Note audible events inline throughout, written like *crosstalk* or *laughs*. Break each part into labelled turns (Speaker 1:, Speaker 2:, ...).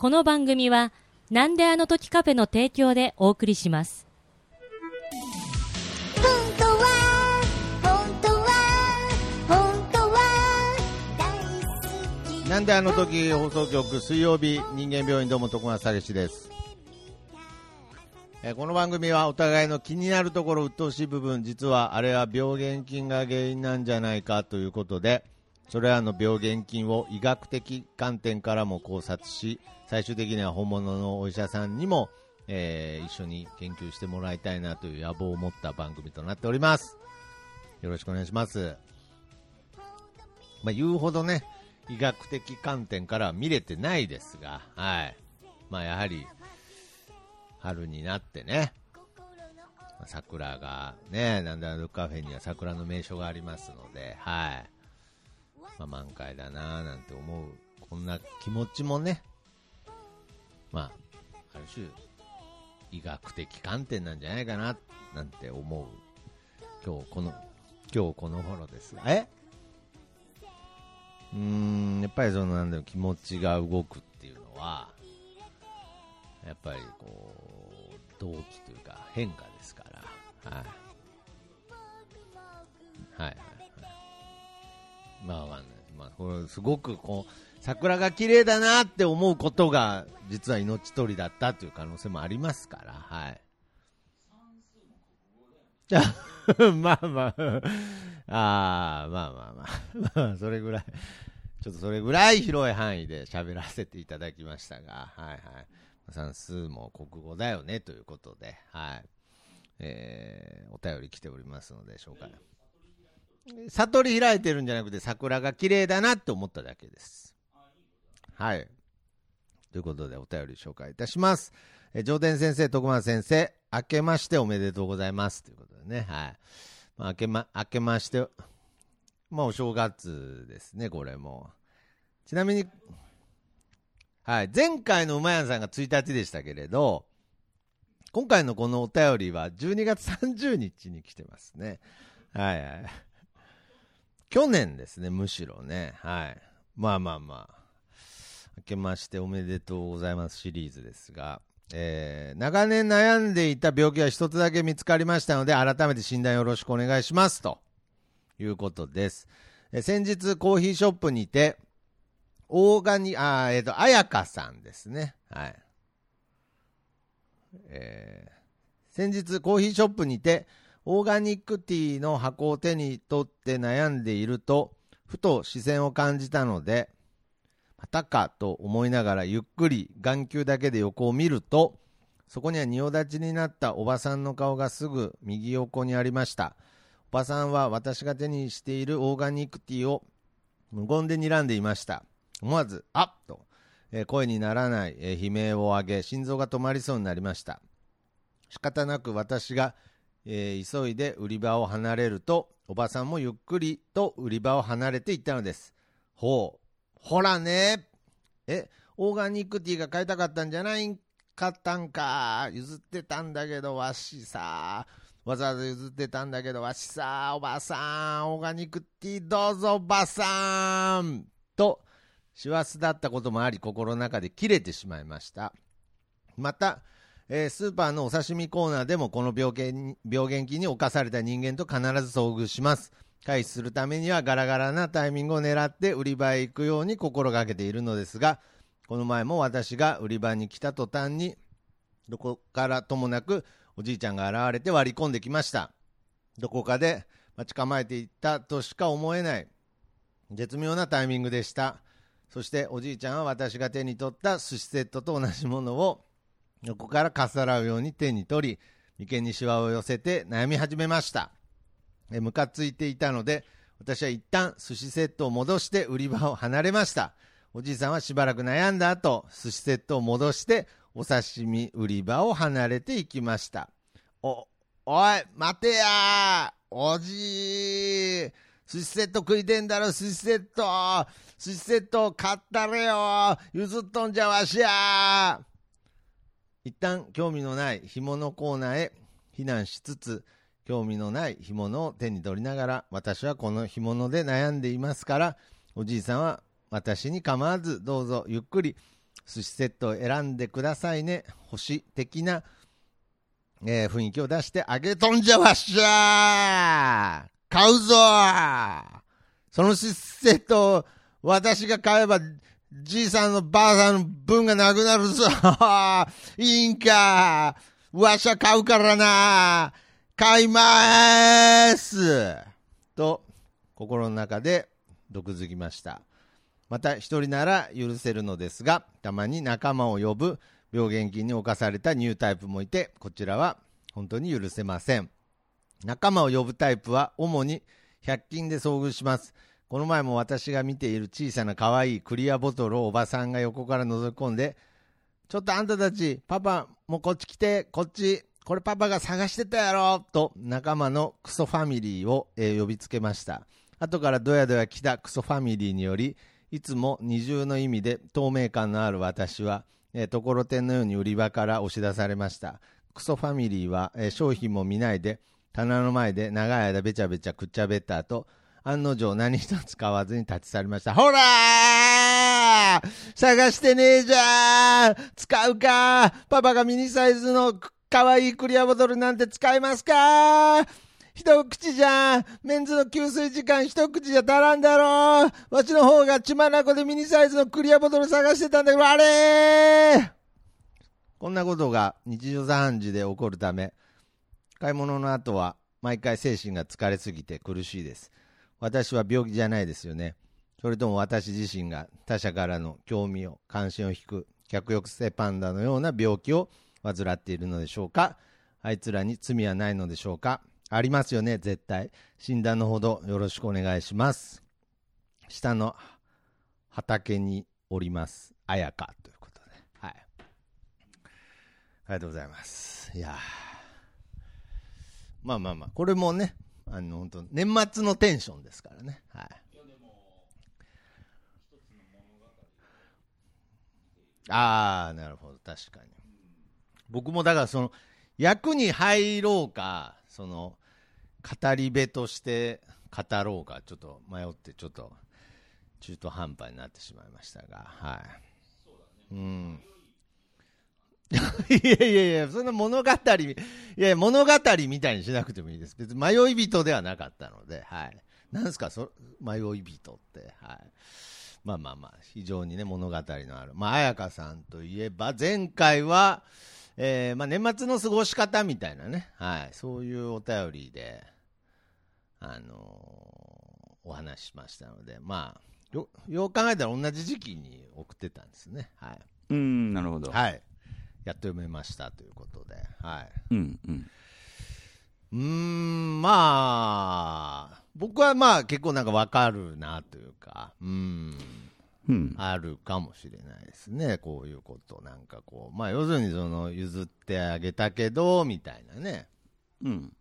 Speaker 1: この番組は、なんであの時カフェの提供でお送りします。
Speaker 2: 本当は本当は本当は大好き
Speaker 3: なんであの時放送局水曜日人間病院どうも徳松武史です、えーこの番組はお互いの気になるところ鬱陶しい部分実はあれは病原菌が原因なんじゃないかということでそれらの病原菌を医学的観点からも考察し最終的には本物のお医者さんにも、えー一緒に研究してもらいたいなという野望を持った番組となっておりますよろしくお願いしますまあ、言うほどね、医学的観点からは見れてないですが、はい。まあ、やはり、春になってね、ま桜がね、なんだルカフェには桜の名所がありますので、はい。まあ、満開だなぁなんて思う、こんな気持ちもね、まあ、ある種、医学的観点なんじゃないかな、なんて思う、今日この、今日この頃ですが、え？うーんやっぱりそのなんだろう気持ちが動くっていうのはやっぱりこう動機というか変化ですから。はい。はいはいはい。まあわかんない。まあこれすごくこう桜が綺麗だなって思うことが実は命取りだったという可能性もありますからはい *laughs* まあまあ、あまあまあまあ、まあ、それぐらい、ちょっとそれぐらい広い範囲で喋らせていただきましたが、はいはい。算数も国語だよねということで、はい。えー、お便り来ておりますので、紹介。悟り開いてるんじゃなくて、桜が綺麗だなって思っただけです。はい。ということで、お便り紹介いたします。えー上田先生、徳間先生、明けましておめでとうございます。ということでね、はい。まあ、明けま、明けまして、まあ、お正月ですね、これも。ちなみに、はい、前回の馬屋さんが1日でしたけれど、今回のこのお便りは12月30日に来てますね。はいはい。去年ですね、むしろね。はい。まあまあまあ。明けましておめでとうございますシリーズですが、えー長年悩んでいた病気が一つだけ見つかりましたので、改めて診断よろしくお願いします。ということです。え先日コーヒーショップにて、オーガニ、あ、えっ、と、あやかさんですね。はい。えー先日コーヒーショップにて、オーガニックティーの箱を手に取って悩んでいると、ふと視線を感じたので、またかと思いながらゆっくり眼球だけで横を見ると、そこには仁王立ちになったおばさんの顔がすぐ右横にありました。おばさんは私が手にしているオーガニックティーを無言で睨んでいました。思わず、あっと、え声にならない、え悲鳴を上げ、心臓が止まりそうになりました。仕方なく私が、えー急いで売り場を離れると、おばさんもゆっくりと売り場を離れていったのです。ほう、ほらね。え、オーガニックティーが買いたかったんじゃないんかったんか。譲ってたんだけど、わしさ。わざわざ譲ってたんだけど、わしさ、おばさん、オーガニックティーどうぞ、おばさん。と、師走だったこともあり、心の中で切れてしまいました。また、えースーパーのお刺身コーナーでもこの病原病原菌に侵された人間と必ず遭遇します。回避するためにはガラガラなタイミングを狙って売り場へ行くように心がけているのですが、この前も私が売り場に来た途端に、どこからともなくおじいちゃんが現れて割り込んできました。どこかで待ち構えていたとしか思えない絶妙なタイミングでした。そしておじいちゃんは私が手に取った寿司セットと同じものを横からかっさらうように手に取り、眉間にシワを寄せて悩み始めました。えムカついていたので、私は一旦寿司セットを戻して売り場を離れました。おじいさんはしばらく悩んだ後、寿司セットを戻して、お刺身売り場を離れていきました。お、おい、待てやおじい寿司セット食いてんだろ、寿司セット。寿司セット買ったれよ。譲っとんじゃわしや。一旦興味のない干物コーナーへ避難しつつ、興味のない干物を手に取りながら、私はこの干物で悩んでいますから、おじいさんは私に構わず、どうぞゆっくり寿司セットを選んでくださいね。星的な、えー雰囲気を出してあげとんじゃわっしゃー。買うぞその寿司セットを私が買えば、じいさんのばあさんの分がなくなるぞいいんかわしゃ買うからな買いまーすと、心の中で毒づきました。また一人なら許せるのですが、たまに仲間を呼ぶ病原菌に侵されたニュータイプもいて、こちらは本当に許せません。仲間を呼ぶタイプは主に100均で遭遇します。この前も私が見ている小さな可愛いクリアボトルをおばさんが横から覗き込んで、ちょっとあんたたち、パパ、もうこっち来て、こっち、これパパが探してたやろと仲間のクソファミリーを、えー呼びつけました。後からドヤドヤ来たクソファミリーにより、いつも二重の意味で透明感のある私は、えーところてんのように売り場から押し出されました。クソファミリーは、えー商品も見ないで、棚の前で長い間べちゃべちゃくっちゃべった後、案の定何一つ買わずに立ち去りました。ほらー探してねえじゃん使うかパパがミニサイズの可愛いクリアボトルなんて使えますか？一口じゃメンズの給水時間一口じゃ足らんだろわしの方が血眼でミニサイズのクリアボトル探してたんだけど、あれこんなことが日常茶飯事で起こるため、買い物の後は毎回精神が疲れすぎて苦しいです。私は病気じゃないですよね。それとも私自身が他者からの興味を、関心を引く、客抑制パンダのような病気を患っているのでしょうか？あいつらに罪はないのでしょうか？ありますよね、絶対。診断のほどよろしくお願いします。下の畑におります、あやかということで。はい。ありがとうございます。いやまあまあまあ、これもね、あの、本当年末のテンションですからね。はい。ああ、なるほど、確かに。僕もだから、その、役に入ろうか、その、語り部として語ろうか、ちょっと迷って、ちょっと、中途半端になってしまいましたが、はい。うん。いやいやいや、そんな物語、いや物語みたいにしなくてもいいです。別に迷い人ではなかったので、はい。なんですか、そ迷い人って、はい。まあまあまあ、非常にね、物語のある。まあ、彩香さんといえば、前回は、えーまあ年末の過ごし方みたいなね、はい。そういうお便りで、あのーお話ししましたので、まあ、よ、よう考えたら同じ時期に送ってたんですね。はい。
Speaker 4: うん、なるほど。
Speaker 3: はい。やっと読めましたということで、はい。
Speaker 4: うん、うん。
Speaker 3: うーん、まあ、僕はまあ結構なんかわかるなというか、うん、
Speaker 4: うん。
Speaker 3: あるかもしれないですね、こういうこと。なんかこう、まあ要するにその譲ってあげたけど、みたいなね。
Speaker 4: うん。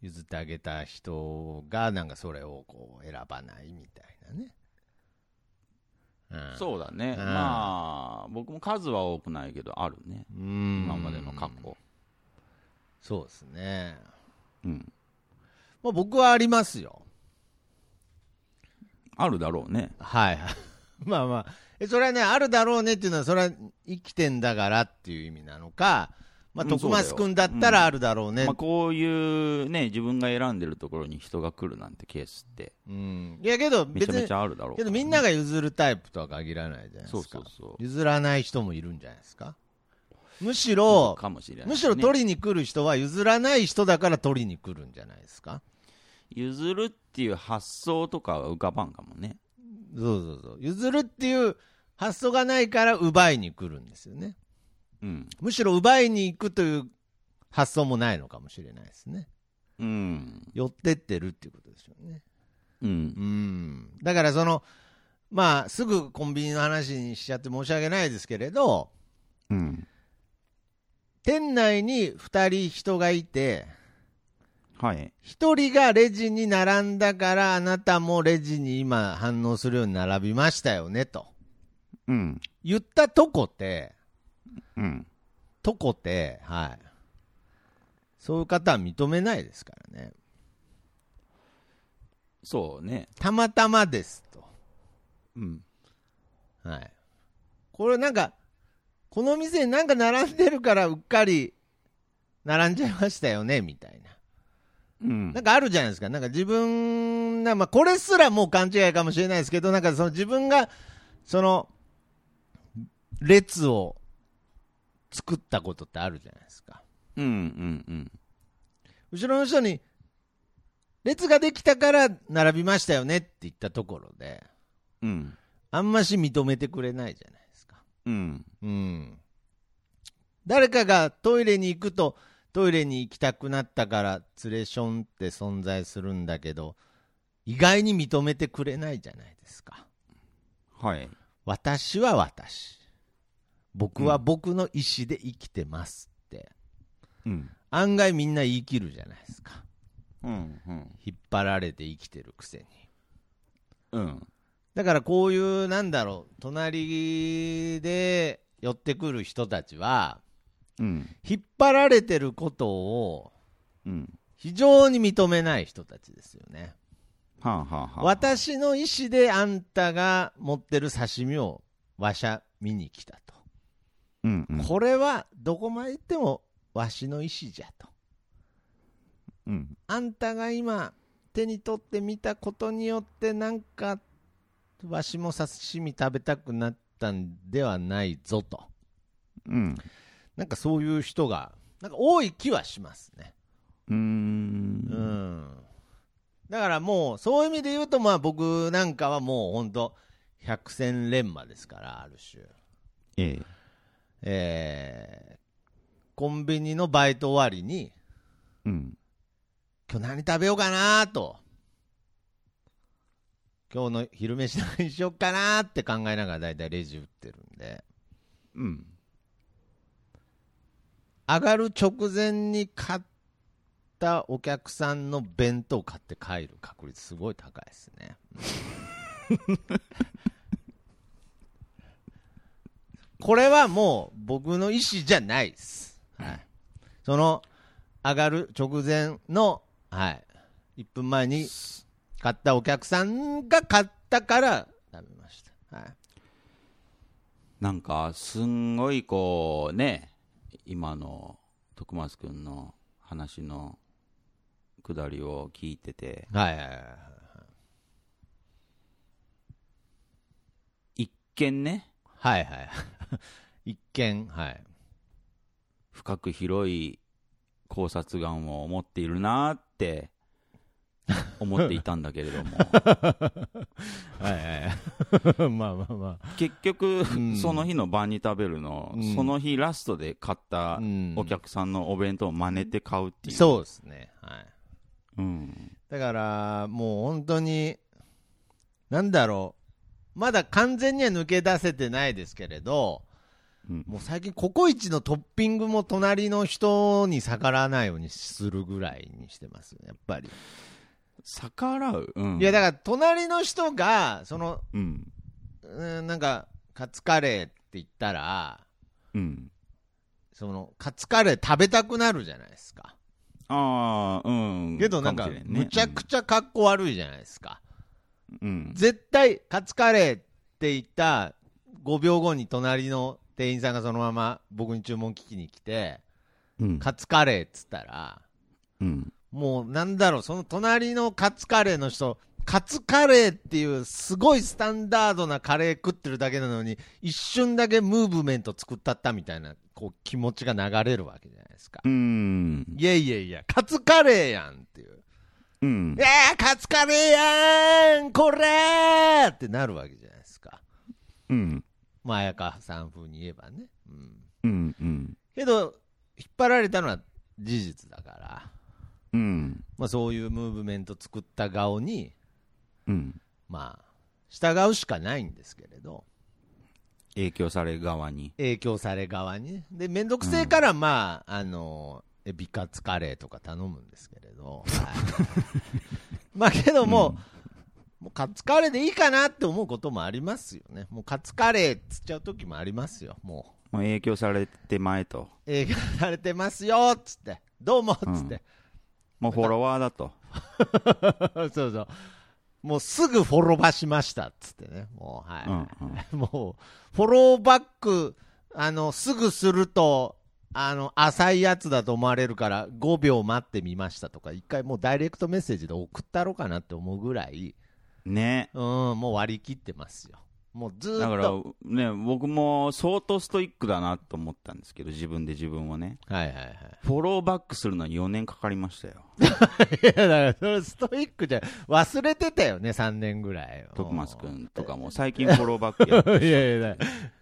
Speaker 3: 譲ってあげた人がなんかそれをこう選ばないみたいなね。うん、
Speaker 4: そうだね。
Speaker 3: うん
Speaker 4: まあ、僕も数は多くないけど、あるね。
Speaker 3: う。ん。
Speaker 4: 今までの過去。
Speaker 3: そうですね。
Speaker 4: うん。
Speaker 3: まあ僕はありますよ。
Speaker 4: あるだろうね。
Speaker 3: はいはい。*laughs* まあまあ、えそれはね、あるだろうねっていうのは、それは生きてんだからっていう意味なのか、まあ、
Speaker 4: うん
Speaker 3: 徳松君だったらあるだろうね。
Speaker 4: まあ、こういうね、自分が選んでるところに人が来るなんてケースって、
Speaker 3: うん。いやけど、
Speaker 4: めちゃめ
Speaker 3: 別に、
Speaker 4: ちゃあるだろう
Speaker 3: けどみんなが譲るタイプとは限らないじゃないですか。
Speaker 4: そうそうそう
Speaker 3: 譲らない人もいるんじゃないですか。むしろ、
Speaker 4: ね。
Speaker 3: むしろ取りに来る人は譲らない人だから取りに来るんじゃないですか。
Speaker 4: 譲るっていう発想とかは浮かばんかもね。
Speaker 3: そうそうそう。譲るっていう発想がないから奪いに来るんですよね。
Speaker 4: うん。
Speaker 3: むしろ奪いに行くという発想もないのかもしれないですね。
Speaker 4: うん。
Speaker 3: 寄ってってるっていうことでしょうね。
Speaker 4: うん
Speaker 3: う。ん。だからその、まあ、すぐコンビニの話にしちゃって申し訳ないですけれど、
Speaker 4: うん。
Speaker 3: 店内に2人人がいて、
Speaker 4: はい。
Speaker 3: 1人がレジに並んだから、あなたもレジに今反応するように並びましたよね、と。
Speaker 4: うん。
Speaker 3: 言ったとこって、
Speaker 4: うん。
Speaker 3: とこって、はい。そういう方は認めないですからね。
Speaker 4: そうね。
Speaker 3: たまたまですと。
Speaker 4: うん。
Speaker 3: はい。これなんか、この店になんか並んでるからうっかり並んじゃいましたよね、みたいな。
Speaker 4: うん
Speaker 3: なんかあるじゃないですか。なんか自分が、まあこれすらもう勘違いかもしれないですけど、なんかその自分が、その、列を作ったことってあるじゃないですか。
Speaker 4: うんうんうん。
Speaker 3: 後ろの人に、列ができたから並びましたよねって言ったところで、
Speaker 4: うん。
Speaker 3: あんまし認めてくれないじゃないですか。
Speaker 4: うん。
Speaker 3: うん。誰かがトイレに行くと、トイレに行きたくなったから、ツレションって存在するんだけど、意外に認めてくれないじゃないですか。
Speaker 4: はい。
Speaker 3: 私は私。僕は僕の意思で生きてますって。
Speaker 4: うん。
Speaker 3: 案外みんな言い切るじゃないですか。
Speaker 4: うんうん。
Speaker 3: 引っ張られて生きてるくせに。
Speaker 4: うん。
Speaker 3: だからこういう、なんだろう、隣で寄ってくる人たちは、
Speaker 4: うん。
Speaker 3: 引っ張られてることを
Speaker 4: うん。
Speaker 3: 非常に認めない人たちですよね。
Speaker 4: はあはあはあ。
Speaker 3: 私の意思であんたが持ってる刺身をわしゃ見に来たと。
Speaker 4: うんうん。
Speaker 3: これはどこまで行ってもわしの意思じゃと。
Speaker 4: うん。
Speaker 3: あんたが今手に取ってみたことによってなんかわしも刺身食べたくなったんではないぞと。
Speaker 4: うん。
Speaker 3: なんかそういう人がなんか多い気はしますね。
Speaker 4: うー。
Speaker 3: うんん。だからもうそういう意味で言うとまあ僕なんかはもう本当百戦錬磨ですからある種。
Speaker 4: ええ。
Speaker 3: えーコンビニのバイト終わりに
Speaker 4: うん。
Speaker 3: 今日何食べようかなと。今日の昼飯何しようかなって考えながらだいたいレジ打ってるんで、
Speaker 4: うん。
Speaker 3: 上がる直前に買ったお客さんの弁当買って帰る確率すごい高いですね。これはもう僕の意思じゃないです。はい。その、上がる直前の、はい。1分前に買ったお客さんが買ったから食べました。はい。
Speaker 4: なんか、すんごいこう、ね、今の徳松くんの話のくだりを聞いてて、
Speaker 3: はいはいはい。
Speaker 4: 一見ね、
Speaker 3: はいはい。一見、はい。
Speaker 4: 深く広い考察眼を持っているなって思っていたんだけれども、*laughs*
Speaker 3: はいはい。*laughs* まあまあまあ。
Speaker 4: 結局、
Speaker 3: ん
Speaker 4: その日の晩に食べるの、
Speaker 3: うん
Speaker 4: その日ラストで買った
Speaker 3: うん
Speaker 4: お客さんのお弁当を真似て買うっていう。
Speaker 3: そうですね。はい。
Speaker 4: うん。
Speaker 3: だから、もう本当に、なんだろう。まだ完全には抜け出せてないですけれど、
Speaker 4: うん
Speaker 3: もう最近ココイチのトッピングも隣の人に逆らわないようにするぐらいにしてますよ、やっぱり。
Speaker 4: 逆らう？うん。
Speaker 3: いや、だから隣の人が、その、
Speaker 4: うん。
Speaker 3: うんなんか、カツカレーって言ったら、
Speaker 4: うん。
Speaker 3: その、カツカレー食べたくなるじゃないですか。
Speaker 4: ああ、うん。
Speaker 3: けどなんか、
Speaker 4: もしれね
Speaker 3: むちゃくちゃ格好悪いじゃないですか。
Speaker 4: うん。
Speaker 3: 絶対、カツカレーって言った5秒後に隣の店員さんがそのまま僕に注文聞きに来て、
Speaker 4: うん。
Speaker 3: カツカレーっつったら、
Speaker 4: うん。
Speaker 3: もうなんだろう、その隣のカツカレーの人、カツカレーっていうすごいスタンダードなカレー食ってるだけなのに、一瞬だけムーブメント作ったったみたいな、こう気持ちが流れるわけじゃないですか。
Speaker 4: うん。
Speaker 3: いやいやいや、カツカレーやんっていう。
Speaker 4: うん
Speaker 3: え。ー、カツカレーやんこれーってなるわけじゃないですか。
Speaker 4: うん。
Speaker 3: まあ、綾香さん風に言えばね。うん。
Speaker 4: うん。うん。
Speaker 3: けど、引っ張られたのは事実だから、
Speaker 4: うん。
Speaker 3: まあそういうムーブメント作った顔に、
Speaker 4: うん。
Speaker 3: まあ、従うしかないんですけれど、
Speaker 4: 影響される側に。
Speaker 3: 影響され側にね。で、めんどくせえから、まあ、あの、エビカツカレーとか頼むんですけれど、はいまあけども、もうカツカレーでいいかなって思うこともありますよね。もうカツカレーっつっちゃう時もありますよ、もう。
Speaker 4: もう影響されて前と。
Speaker 3: 影響されてますよっつって、どうもっつって。
Speaker 4: もうフォロワーだと。*laughs*
Speaker 3: そうそう。もうすぐフォローバしましたっつってね、もう、はい。
Speaker 4: うんうん *laughs*
Speaker 3: もう、フォローバック、あの、すぐすると、あの、浅いやつだと思われるから、5秒待ってみましたとか、一回もうダイレクトメッセージで送ったろうかなって思うぐらい、
Speaker 4: ね。
Speaker 3: うん、もう割り切ってますよ。もうずーっ
Speaker 4: だから
Speaker 3: と。
Speaker 4: ね、僕も相当ストイックだなと思ったんですけど、自分で自分をね。
Speaker 3: はいはいはい。
Speaker 4: フォローバックするのに4年かかりましたよ。
Speaker 3: いや、だから、それストイックじゃ、忘れてたよね、3年ぐらい。
Speaker 4: 徳松くんとかも最近フォローバックやって *laughs*
Speaker 3: いやいや、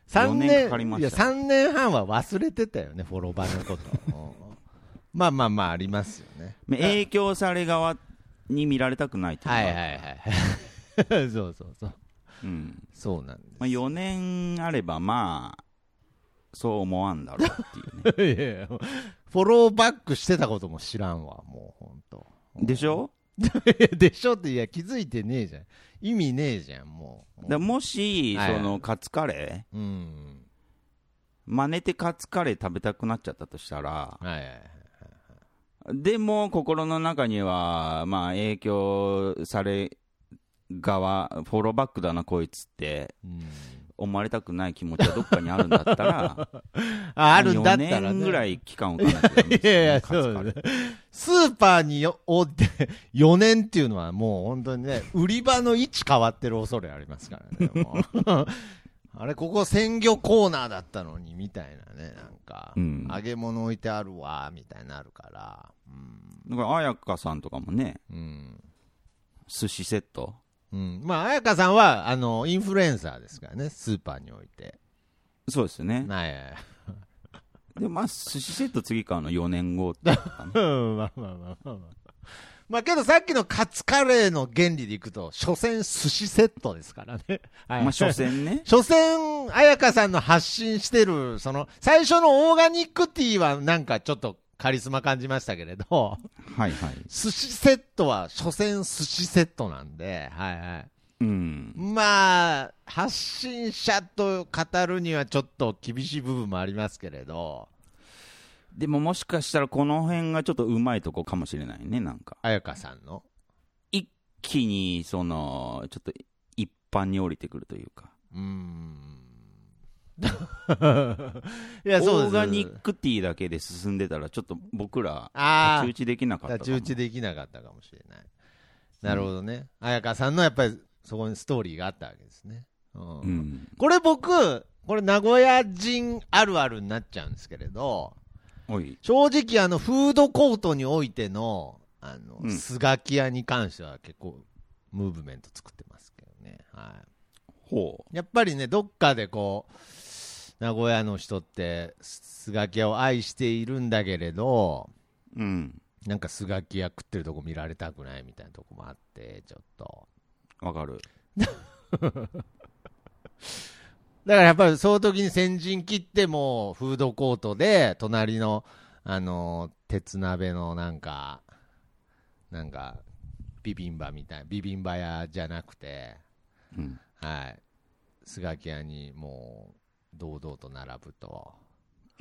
Speaker 3: 3
Speaker 4: 4
Speaker 3: 年
Speaker 4: 年かかりま
Speaker 3: いや、
Speaker 4: したよ
Speaker 3: 3年半は忘れてたよね、フォロバーのこと。う *laughs* んまあまあまあ、ありますよね。
Speaker 4: 影響され側に見られたくないというか、
Speaker 3: はいはいはい。*laughs* そうそうそう。
Speaker 4: うん
Speaker 3: そうなん
Speaker 4: まあ、4年あればまあそう思わんだろうっていうね
Speaker 3: です。*laughs* いやいや、フォローバックしてたことも知らんわ、もう、ほんと。
Speaker 4: でしょ？*laughs*
Speaker 3: でしょって、いや、気づいてねえじゃん。意味ねえじゃん、もう。
Speaker 4: だもし、
Speaker 3: はい
Speaker 4: そのカツカレー？
Speaker 3: うん。
Speaker 4: 真似てカツカレー食べたくなっちゃったとしたら
Speaker 3: はいはいはい。
Speaker 4: でも心の中にはまあ影響され側フォローバックだなこいつって
Speaker 3: うん
Speaker 4: 思われたくない気持ちはどっかにあるんだったら *laughs*
Speaker 3: あ、あるんだったら
Speaker 4: 4
Speaker 3: ね。
Speaker 4: 年ぐらい期間を置かなね
Speaker 3: いやいや、そうだね。スーパーによおって4年っていうのはもう本当にね、売り場の位置変わってる恐れありますからね。*laughs* *laughs* あれ、ここ鮮魚コーナーだったのに、みたいなね、なんか、
Speaker 4: うん
Speaker 3: 揚げ物置いてあるわ、みたいになるから。うん。
Speaker 4: だから彩香さんとかもね
Speaker 3: うん。
Speaker 4: 寿司セット
Speaker 3: うん。まあ、彩香さんは、あの、インフルエンサーですからね、スーパーにおいて。
Speaker 4: そうですよね
Speaker 3: はい。
Speaker 4: でまあ *laughs* 寿司セット次買うの4年後とかね *laughs*
Speaker 3: うん、まあまあまあまあまあ。まあけどさっきのカツカレーの原理でいくと、所詮寿司セットですからね。はい。
Speaker 4: まあ所詮ね *laughs*
Speaker 3: 所詮、彩香さんの発信してる、その、最初のオーガニックティーはなんかちょっとカリスマ感じましたけれど、
Speaker 4: はいはい。
Speaker 3: 寿司セットは所詮寿司セットなんで、はいはい。
Speaker 4: うん。
Speaker 3: まあ、発信者と語るにはちょっと厳しい部分もありますけれど、
Speaker 4: でももしかしたらこの辺がちょっとうまいとこかもしれないねなんか。
Speaker 3: 彩香さんの？
Speaker 4: 一気にそのちょっと一般に降りてくるというか。
Speaker 3: うーん。*laughs* いや、そう
Speaker 4: オーガニックティーだけで進んでたらちょっと僕ら
Speaker 3: あ
Speaker 4: 太刀打ちできなかった
Speaker 3: 太刀打ちできなかったかもしれない。なるほどね。彩香さんのやっぱりそこにストーリーがあったわけですね。うん
Speaker 4: うん
Speaker 3: これ僕、これ名古屋人あるあるになっちゃうんですけれど、正直あのフードコートにおいての、あの、
Speaker 4: うん
Speaker 3: スガキ屋に関しては結構ムーブメント作ってますけどね。はい。
Speaker 4: ほ
Speaker 3: やっぱりね、どっかでこう、名古屋の人って、スガキ屋を愛しているんだけれど、
Speaker 4: ううん
Speaker 3: なんかスガキ屋食ってるとこ見られたくないみたいなとこもあって、ちょっと。
Speaker 4: わかる *laughs*
Speaker 3: だからやっぱりその時に先陣切っても、フードコートで、隣の、あの、鉄鍋のなんか、なんか、ビビンバみたいな、ビビンバ屋じゃなくて、
Speaker 4: うん
Speaker 3: はい。スガキ屋にもう、堂々と並ぶと。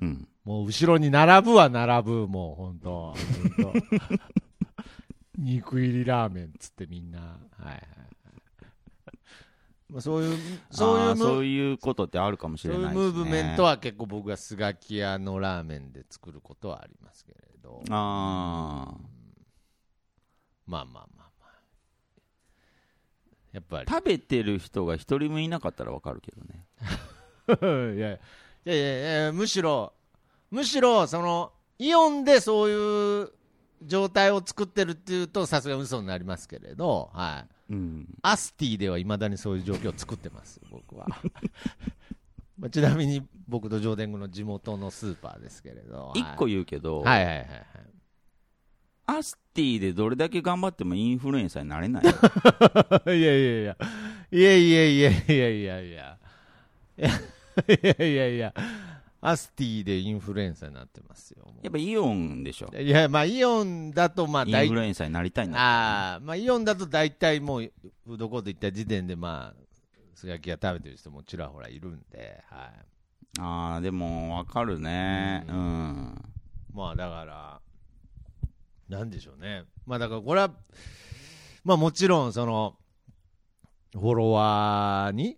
Speaker 4: うん
Speaker 3: もう後ろに並ぶは並ぶ、もう本当 *laughs* 肉入りラーメンっつってみんな、はいはいはい。まあそういう、そういう
Speaker 4: そういうことってあるかもし
Speaker 3: そういう
Speaker 4: れないですね
Speaker 3: ムーブメントは結構僕がスガキ屋のラーメンで作ることはありますけれど。
Speaker 4: ああ
Speaker 3: まあまあまあまあ。やっぱり。
Speaker 4: 食べてる人が一人もいなかったらわかるけどね *laughs*
Speaker 3: いやいやいやいやむしろ、むしろ、その、イオンでそういう状態を作ってるっていうと、さすがに嘘になりますけれど、はい。
Speaker 4: うん
Speaker 3: アスティではいまだにそういう状況を作ってます、僕は。*laughs* まあちなみに僕と上田軍の地元のスーパーですけれど。はい
Speaker 4: 一個言うけど、
Speaker 3: はいはいはいはい。
Speaker 4: アスティでどれだけ頑張ってもインフルエンサーになれないよ *laughs*
Speaker 3: いやいやいや、いやいやいやいやいやいや、いやいやいや、アスティでインフルエンサーになってますよ。も
Speaker 4: やっぱイオンでしょ
Speaker 3: ういや、まあイオンだと、まあ
Speaker 4: イ
Speaker 3: 大
Speaker 4: ンフルエンサーになりたいんだ
Speaker 3: ああ、まあイオンだと大体もう、フードコート行った時点で、まあ、すがきが食べてる人もちらほらいるんで、はい。
Speaker 4: ああでもわかるね
Speaker 3: う
Speaker 4: うんん、
Speaker 3: まあだから、なんでしょうね。まあだからこれは、まあもちろんその、フォロワーに、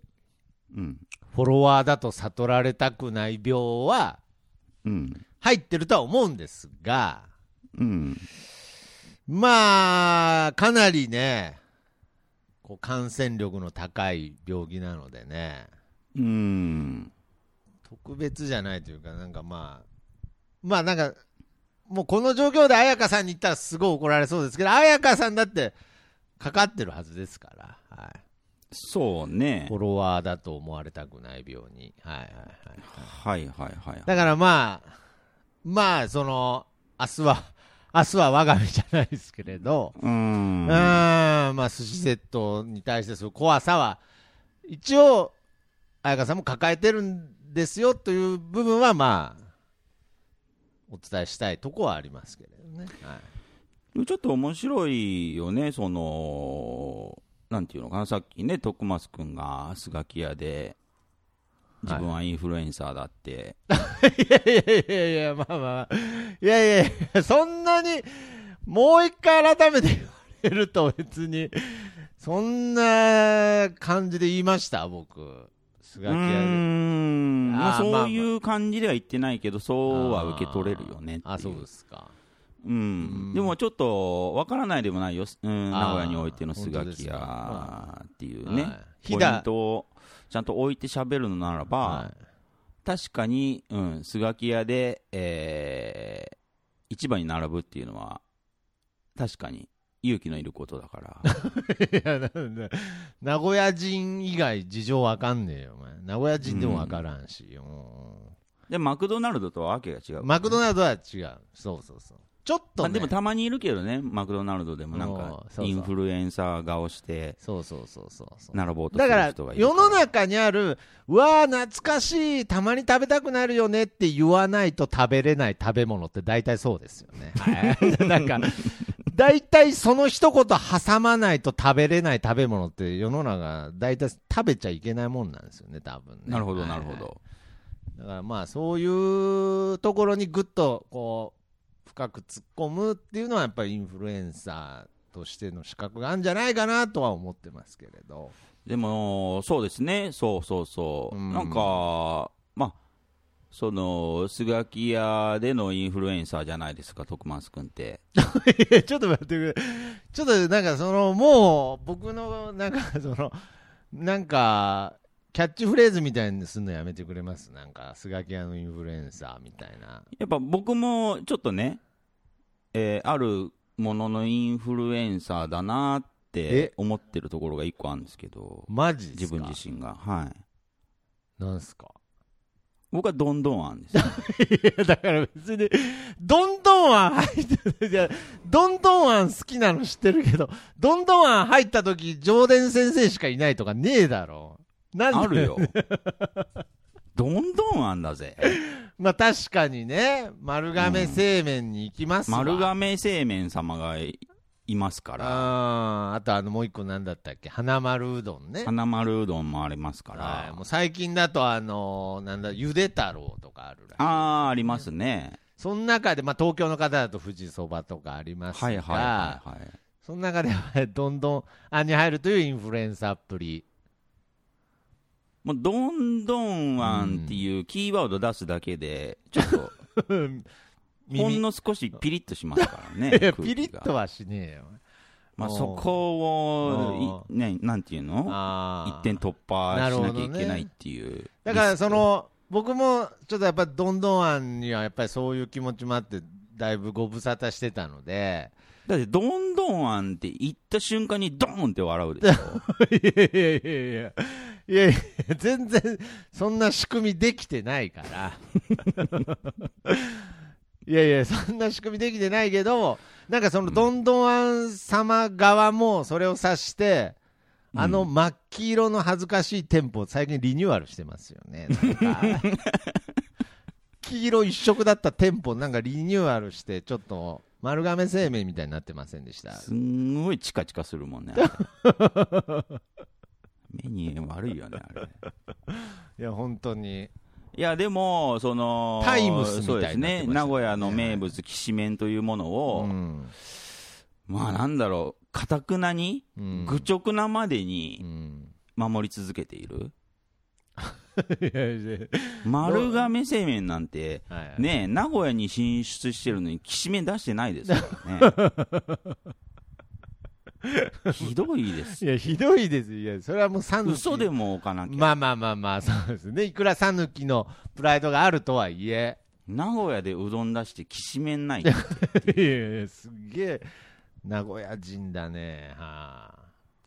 Speaker 4: うん。
Speaker 3: フォロワーだと悟られたくない病は。入ってるとは思うんですが、
Speaker 4: うん。
Speaker 3: まあ、かなりね、こう感染力の高い病気なのでね、
Speaker 4: うん。
Speaker 3: 特別じゃないというか、なんかまあ、まあなんか、もうこの状況で彩香さんに言ったらすごい怒られそうですけど、彩香さんだってかかってるはずですから、はい。
Speaker 4: そうね
Speaker 3: フォ。ロワーだと思われたくない病に。はいはいはい。
Speaker 4: はいはいはい。
Speaker 3: だからまあ、まあ、その、明日は、*laughs* 明日は我が身じゃないですけれど、
Speaker 4: う
Speaker 3: うん、
Speaker 4: ん。
Speaker 3: まあ、寿司セットに対してそ怖さは、一応、彩香さんも抱えてるんですよという部分は、まあ、お伝えしたいとこはありますけれどね。はい、
Speaker 4: ちょっと面白いよね、その、なんていうのかな、さっきね、徳松君がスガキ屋で、自分はインフルエンサーだって、
Speaker 3: いやいやいやいや、まあまあ、いやいやいや、そんなに、もう一回改めて言われると別に、そんな感じで言いました、僕。ス
Speaker 4: う
Speaker 3: ガキ屋で。
Speaker 4: ーん、まあ、
Speaker 3: まあ
Speaker 4: そういう感じでは言ってないけど、そうは受け取れるよね
Speaker 3: あ、そうですか。
Speaker 4: うん。
Speaker 3: うん。
Speaker 4: でもちょっと分からないでもないよ、うん、名古屋においてのスガキ屋っていうね、
Speaker 3: はい。
Speaker 4: ポイントをちゃんと置いて喋るのならば、
Speaker 3: は
Speaker 4: 確かに、うん、スガキ屋で、えー一番に並ぶっていうのは、確かに勇気のいることだから、
Speaker 3: い。*laughs* いや、なんだ名古屋人以外事情わかんねえよ、お前。名古屋人でもわからんし。うん。
Speaker 4: でマクドナルドとはわけが違う、
Speaker 3: マクドナルドは違う。そうそうそう。ちょっと、ね
Speaker 4: まあ、でもたまにいるけどね、マクドナルドでもなんかインフルエンサー顔して
Speaker 3: そうそうそうそう。
Speaker 4: 並ぼうとす
Speaker 3: だから
Speaker 4: る人がいる
Speaker 3: 世の中にある、うわー、懐かしい、たまに食べたくなるよねって言わないと食べれない食べ物って大体そうですよね。*laughs* はい、なんか、大体その一言挟まないと食べれない食べ物って世の中、大体食べちゃいけないもんなんですよね、多分ね。
Speaker 4: なるほど、
Speaker 3: はい
Speaker 4: なるほど。
Speaker 3: だからまあそういうところにぐっとこう深く突っ込むっていうのはやっぱりインフルエンサーとしての資格があるんじゃないかなとは思ってますけれど。
Speaker 4: でも、そうですね、そうそうそう、
Speaker 3: うん
Speaker 4: なんか、まあ、その、スガキ屋でのインフルエンサーじゃないですか、徳松君って。*laughs*
Speaker 3: ちょっと待ってくれ。ちょっとなんかその、もう僕のなんか *laughs* その、なんか、キャッチフレーズみたいにすんのやめてくれます？なんか、スガキ屋のインフルエンサーみたいな。
Speaker 4: やっぱ僕もちょっとね、えーあるもののインフルエンサーだなって
Speaker 3: え？
Speaker 4: 思ってるところが一個あるんですけど、
Speaker 3: マジです
Speaker 4: 自
Speaker 3: か
Speaker 4: 分自身が。はい。
Speaker 3: なんすか？
Speaker 4: 僕はどんどんあんですよ。*laughs*
Speaker 3: いや、だから別に、どんどんあん入ってる、いや、どんどんあん好きなの知ってるけど、どんどんあん入った時、上田先生しかいないとかねえだろ。なんで？
Speaker 4: あるよ。*laughs* どんどんあんだぜ。*laughs*
Speaker 3: まあ確かにね、丸亀製麺に行きますわ。
Speaker 4: 丸亀製麺様がいいますから、
Speaker 3: あーあとあのもう一個なんだったっけ？花丸うどんね。
Speaker 4: 花丸うどんもありますか
Speaker 3: はい、
Speaker 4: ら
Speaker 3: もう、最近だとあのーなんだ、ゆで太郎とかあるらしい。
Speaker 4: ああ、ありますね。
Speaker 3: その中で、まあ東京の方だと富士そばとかありますが、
Speaker 4: はいはいはいはい。
Speaker 3: その中ではどんどんあんに入るというインフルエンサーっぷり。
Speaker 4: もう、どんどんあんっていうキーワード出すだけで、ちょっと、*laughs* ほんの少しピリッとしますからね。
Speaker 3: ピリッとはしねえよ。
Speaker 4: まあ、そこを、いね、なんていうの？一点突破しなきゃいけないっていう。
Speaker 3: だからそ、の、僕もちょっとやっぱりどんどん案にはやっぱりそういう気持ちもあって、だいぶご無沙汰してたので、
Speaker 4: だって、どんどんあんって言った瞬間にドーンって笑うでしょ。*laughs*
Speaker 3: いやいやいやいや、いやいや、全然そんな仕組みできてないから。*laughs* いやいや、そんな仕組みできてないけど、なんかそのどんどんあん様側もそれを指して、あの真っ黄色の恥ずかしい店舗、最近リニューアルしてますよね。なんか *laughs* 黄色一色だった店舗、なんかリニューアルして、ちょっと丸亀製麺みたいになってませんでした？
Speaker 4: すんごいチカチカするもんね。あれ *laughs* 目に悪いよね、あれ。
Speaker 3: いや、本当に。
Speaker 4: いや、でも、その、
Speaker 3: タイムスみたいになってました
Speaker 4: そうですね、名古屋の名物、きしめんというものを、
Speaker 3: うん
Speaker 4: まあなんだろう、かたくなに、
Speaker 3: うん
Speaker 4: 愚直なまで
Speaker 3: う
Speaker 4: に、
Speaker 3: ん
Speaker 4: 守り続けている丸亀製麺なんて、ねえ、名古屋に進出してるのに、きしめん出してないですからね。*laughs* ひどいです。
Speaker 3: いや、ひどいです。いや、それはもう讃岐。
Speaker 4: 嘘でも置かなきゃ。
Speaker 3: まあまあまあまあ、そうですね。いくら讃岐のプライドがあるとはいえ。
Speaker 4: 名古屋でうどん出してきしめんないって。*laughs*
Speaker 3: いやいや、すっげえ、名古屋人だね。はあ。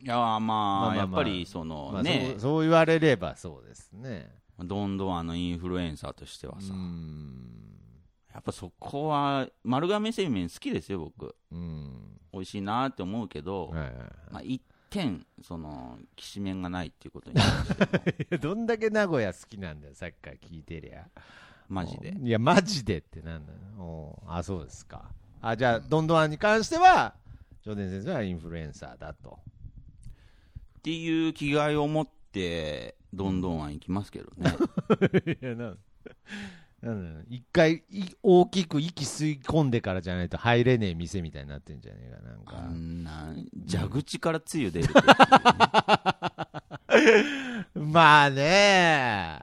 Speaker 4: いや、まあ、
Speaker 3: まあまあ
Speaker 4: やっぱりその、
Speaker 3: まあ、
Speaker 4: ね
Speaker 3: そう、言われればそうですね。
Speaker 4: どんどんあのインフルエンサーとしては
Speaker 3: う
Speaker 4: さ、
Speaker 3: ん。
Speaker 4: やっぱそこは、丸亀製麺好きですよ、僕。
Speaker 3: うん。
Speaker 4: 美味しいなって思うけど、
Speaker 3: はいはいはい
Speaker 4: まあ、一点、その、きしめんがないっていうことに *laughs*
Speaker 3: どんだけ名古屋好きなんだよ、さっきから聞いてりゃ。
Speaker 4: マジで。
Speaker 3: いや、マジでってなんだよ。おあ、そうですか。あ、じゃあ、どんどんあんに関しては、上田先生はインフルエンサーだと。
Speaker 4: っていう気概を持って、どんどんは行きますけどね。*laughs*
Speaker 3: いや、な、なん一回い大きく息吸い込んでからじゃないと入れねえ店みたいになってんじゃねえか、なん
Speaker 4: あ
Speaker 3: か。
Speaker 4: んな、蛇口からつゆ出るって *laughs*
Speaker 3: まあね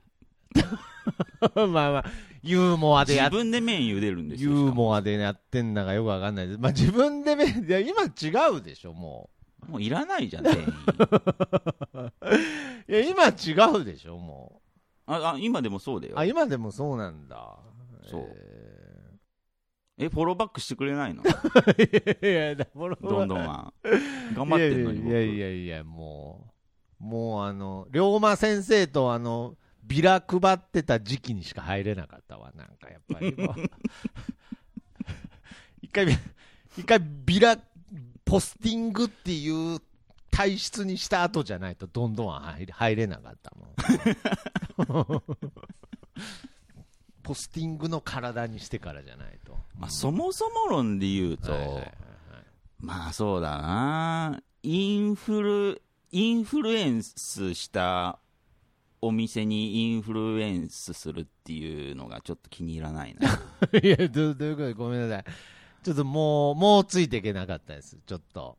Speaker 3: *laughs* まあまあ、ユーモアでやっ
Speaker 4: 自分で麺茹でるんですよ。
Speaker 3: ユーモアでやってんだかよくわかんないです。まあ自分でめ、いや、今違うでしょ、も
Speaker 4: もういらないじゃん、*laughs* 店員。
Speaker 3: う。いや、今違うでしょ、も
Speaker 4: ああ今でもそうだ
Speaker 3: う。
Speaker 4: よ
Speaker 3: あ、。今でもそうなんだ。
Speaker 4: そう
Speaker 3: え
Speaker 4: え、フォローバックしてくれないの？*laughs*
Speaker 3: ーいやいや、フォロー
Speaker 4: どんどんは。頑張ってんのに僕。
Speaker 3: いやいやいやいや、もう、もうあの、龍馬先生とあの、ビラ配ってた時期にしか入れなかったわ、なんかやっぱり。*laughs* 一回、一回ビラ、ポスティングっていう体質にした後じゃないとどんどん入れ入れなかったもん。*laughs* ポスティングの体にしてからじゃないと。
Speaker 4: まあ、そもそも論で言うと、
Speaker 3: はいはいはいはい
Speaker 4: まあそうだな。インフル、インフルエンスしたお店にインフルエンスするっていうのがちょっと気に入らないな。*laughs*
Speaker 3: いや、どうどういうこと？ごめんなさい。ちょっともう、もうついていけなかったです。ちょっと。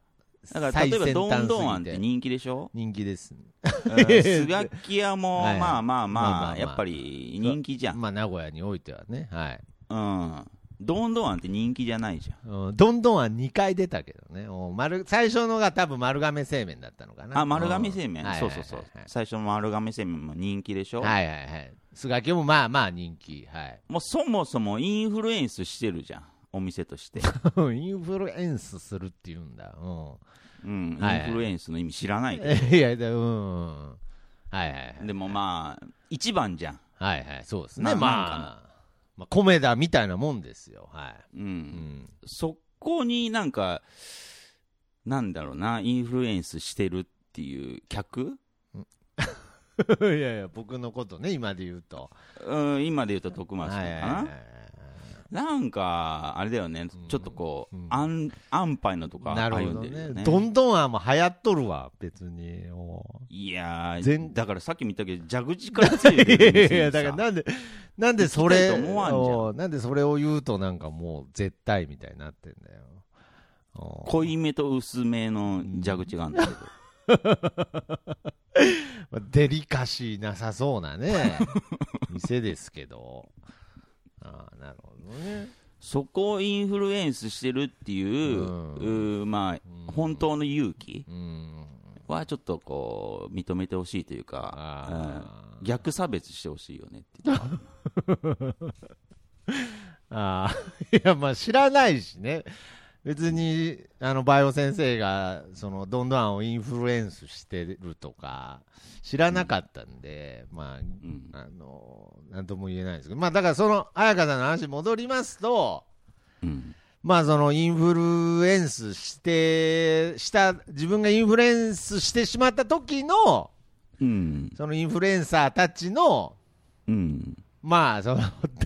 Speaker 4: だから例えばどんどんあんっ
Speaker 3: て
Speaker 4: て人気でしょ？
Speaker 3: 人気です。
Speaker 4: うんスガキ屋も *laughs*
Speaker 3: はい
Speaker 4: まあまあ
Speaker 3: まあ
Speaker 4: やっぱり人気じゃん。
Speaker 3: まあ、名古屋においてはね。はい。
Speaker 4: うん。どんどんあんって人気じゃないじゃん。
Speaker 3: うん、どんどんは2回出たけどね。最初のが多分丸亀製麺だったのかな。
Speaker 4: あ、丸亀製麺？
Speaker 3: うん。
Speaker 4: そうそうそう。最初の丸亀製麺も人気でしょ？
Speaker 3: はいはいはい。スガキもまあまあ人気。はい。
Speaker 4: もうそもそもインフルエンスしてるじゃん。お店として。*laughs*
Speaker 3: インフルエンスするっていうんだ。うん。
Speaker 4: うん。イ
Speaker 3: はいはい
Speaker 4: ンフルエンスの意味知らないけど。*laughs*
Speaker 3: いや、でうん。はいはいはい。
Speaker 4: でもまあ、一番じゃん。
Speaker 3: はいはい、そうですね。
Speaker 4: な
Speaker 3: まあ、まあ、米田みたいなもんですよ。はい。
Speaker 4: う。
Speaker 3: うんん。
Speaker 4: そこになんか、なんだろうな、インフルエンスしてるっていう客？*laughs*
Speaker 3: いやいや、僕のことね、今で言うと。
Speaker 4: うん、今で言うと徳松君かな。
Speaker 3: はいはいはい
Speaker 4: なんか、あれだよね、ちょっとこう、安安牌のとか
Speaker 3: なるほど
Speaker 4: ね。
Speaker 3: ね。どんどんはもう流行っとるわ、別に。も
Speaker 4: いやー、
Speaker 3: 全
Speaker 4: だからさっきも言ったけど、蛇口からついうてる
Speaker 3: いや *laughs* いや、だ
Speaker 4: さ
Speaker 3: からなんで、なんでそれなんでそれを言うとなんかもう絶対みたいになってんだよ。お
Speaker 4: 濃いめと薄めの蛇口があるんだけど、*laughs*
Speaker 3: まあデリカシーなさそうなね、店ですけど。
Speaker 4: そこをインフルエンスしてるっていう、
Speaker 3: うん。
Speaker 4: まあ、本当の勇気
Speaker 3: うん。
Speaker 4: はちょっとこう、認めてほしいというか、
Speaker 3: あ
Speaker 4: うん。逆差別してほしいよねっていう。か *laughs*
Speaker 3: ああ、いや、まあ知らないしね。別に、あの、バイオ先生が、その、どんどんをインフルエンスしてるとか、知らなかったんで、まあ、
Speaker 4: うん
Speaker 3: あの、なんとも言えないですけど、まあ、だからその、彩香さんの話に戻りますと、
Speaker 4: うん
Speaker 3: まあ、その、インフルエンスして、した、自分がインフルエンスしてしまった時の、
Speaker 4: うん。
Speaker 3: そのインフルエンサーたちの、
Speaker 4: うん。
Speaker 3: まあ、その、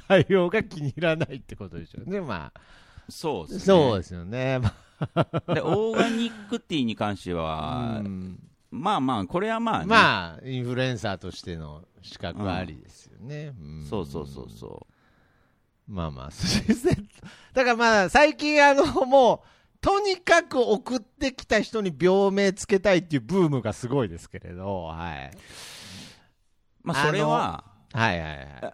Speaker 3: 対応が気に入らないってことでしょうね、まあ。
Speaker 4: そうですね。
Speaker 3: そうですよね。ま *laughs*
Speaker 4: で、オーガニックティーに関して
Speaker 3: あ
Speaker 4: は、
Speaker 3: うん
Speaker 4: まあまあ、これはまあね。
Speaker 3: まあ、インフルエンサーとしての資格はありですよね。ん
Speaker 4: そうそうそうそ
Speaker 3: まあまあ。だからまあ、最近あの、もう、とにかく送ってきた人に病名つけたいっていうブームがすごいですけれど、はい。
Speaker 4: まあ、それは、
Speaker 3: はいはいはい。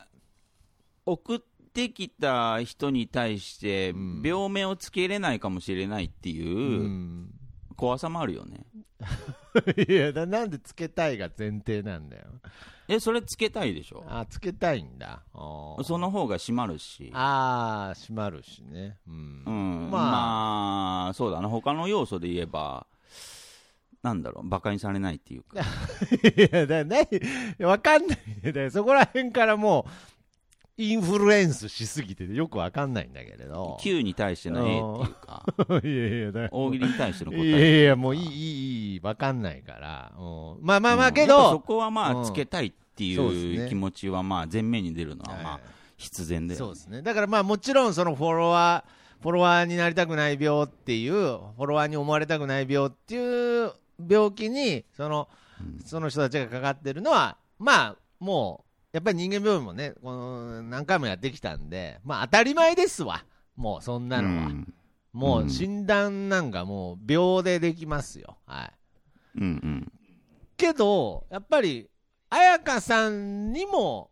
Speaker 4: 送ってきた人に対して
Speaker 3: うん、
Speaker 4: 病名をつけれないかもしれないって
Speaker 3: う。
Speaker 4: いうん怖さもあるよね。*laughs*
Speaker 3: いやだ、なんでつけたいが前提なんだよ。
Speaker 4: え、それつけたいでしょ？
Speaker 3: あ、つけたいんだ。
Speaker 4: その方が締まるし。
Speaker 3: あー、閉まるしね。うん。
Speaker 4: うん、
Speaker 3: まあ
Speaker 4: まあ、そうだな、他の要素で言えば、なんだろう、馬鹿にされないっていうか、*laughs*
Speaker 3: いや、だない、わかんないそこら辺からもう、インフルエンスしすぎててよくわかんないんだけれど。
Speaker 4: Q に対しての A っていうか、*laughs*
Speaker 3: いやいや、だ
Speaker 4: 大喜利に対しての答
Speaker 3: いや
Speaker 4: え。
Speaker 3: いや、もういい、いい、いい、わかんないから。うんまあまあまあ、け
Speaker 4: うんそ
Speaker 3: ど、
Speaker 4: こはま
Speaker 3: うん
Speaker 4: あ、つけたいってい
Speaker 3: そう
Speaker 4: 気持ちは、まあ、前面に出るのは、まあ
Speaker 3: はい、
Speaker 4: 必然で。
Speaker 3: そうですね。だからまあもちろんそのフォロワー、フォロワーになりたくない病っていう、フォロワーに思われたくない病っていう病気に、その、その人たちがかかってるのは、まあもう、やっぱり人間病院もね、この何回もやってきたんで、まあ当たり前ですわ。もうそんなのは。
Speaker 4: うん
Speaker 3: もううん診断なんかもう秒でできますよ。はい。
Speaker 4: うんうん。
Speaker 3: けど、やっぱり、彩香さんにも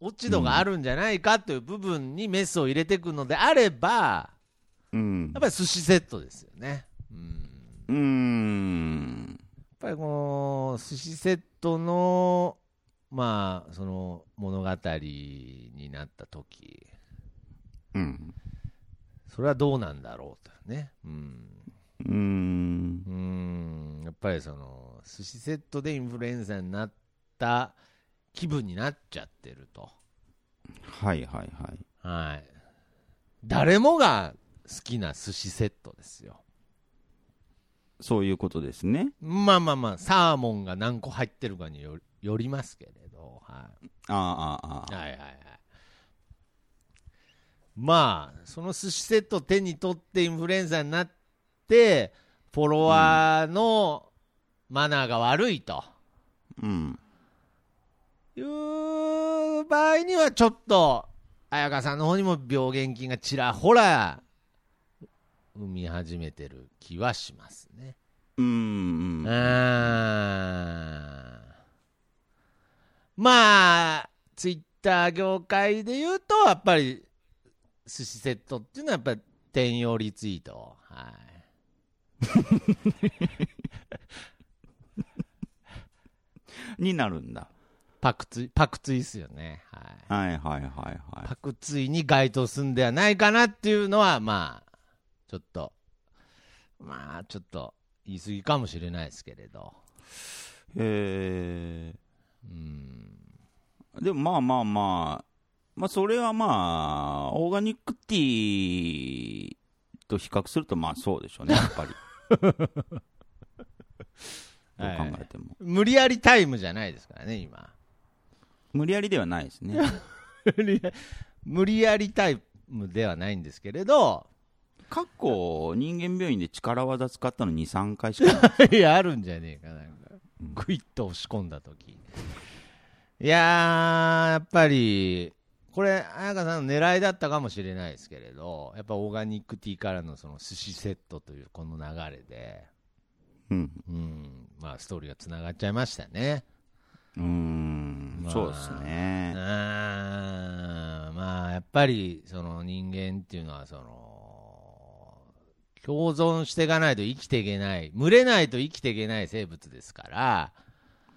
Speaker 3: 落ち度があるんじゃないかという部分にメスを入れていくのであれば、
Speaker 4: うん
Speaker 3: やっぱり寿司セットですよね。うん。
Speaker 4: うーん。
Speaker 3: やっぱりこの寿司セットの、まあ、その物語になった時
Speaker 4: うん。
Speaker 3: それはどうなんだろうとね。うん。
Speaker 4: うーん。
Speaker 3: うん。やっぱりその、寿司セットでインフルエンザになった気分になっちゃってると。
Speaker 4: はいはいはい。
Speaker 3: はい。誰もが好きな寿司セットですよ。
Speaker 4: そういうことですね。
Speaker 3: まあまあまあ、サーモンが何個入ってるかによよりますけれど、はい。
Speaker 4: ああ、ああ、ああ。
Speaker 3: はいはいはい。まあ、その寿司セットを手に取ってインフルエンザになって、フォロワーのマナーが悪いと
Speaker 4: うん。
Speaker 3: いう場合には、ちょっと、彩香さんの方にも病原菌がちらほら生み始めてる気はしますね。
Speaker 4: うーん。
Speaker 3: うーんまあ、ツイッター業界で言うと、やっぱり、寿司セットっていうのは、やっぱり、転用リツイート。はい。
Speaker 4: になるんだ。
Speaker 3: パクツイ、パクツイっすよね。はい。
Speaker 4: はいはいはいはい。
Speaker 3: パクツイに該当するんではないかなっていうのは、まあ、ちょっと、まあ、ちょっと、言い過ぎかもしれないですけれど。
Speaker 4: えでもまあまあまあ、まあそれはまあ、オーガニックティーと比較するとまあそうでしょうね、やっぱり。*laughs* どう考えても。
Speaker 3: 無理やりタイムじゃないですからね、今。
Speaker 4: 無理やりではないですね。
Speaker 3: 無理や無理やりタイムではないんですけれど、
Speaker 4: 過去、人間病院で力技使ったの2、3回しかない。*laughs*
Speaker 3: いや、あるんじゃねえかなんか。グイッと押し込んだとき。いやー、やっぱり、これ、彩香さんの狙いだったかもしれないですけれど、やっぱオーガニックティーからのその寿司セットというこの流れで、
Speaker 4: うん。
Speaker 3: うん、まあストーリーがつながっちゃいましたね。
Speaker 4: うーん、
Speaker 3: まあ
Speaker 4: そうですね。
Speaker 3: まあ、やっぱり、その人間っていうのは、その、共存していかないと生きていけない、群れないと生きていけない生物ですから、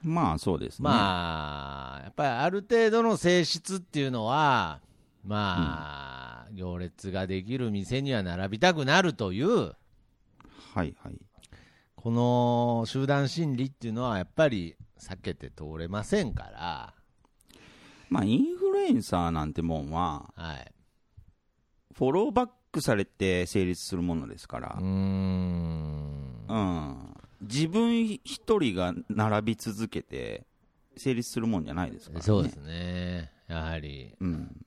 Speaker 4: まあそうですね。
Speaker 3: まあ、やっぱりある程度の性質っていうのは、まあ、行列ができる店には並びたくなるという、
Speaker 4: はいはい。
Speaker 3: この集団心理っていうのは、やっぱり避けて通れませんから、
Speaker 4: まあインフルエンサーなんてもんは、
Speaker 3: はい。
Speaker 4: フォローバックされて成立するものですから
Speaker 3: うー、ん。
Speaker 4: うん。自分一人が並び続けて成立するもんじゃないですからね。
Speaker 3: そうですね。やはり、
Speaker 4: うん。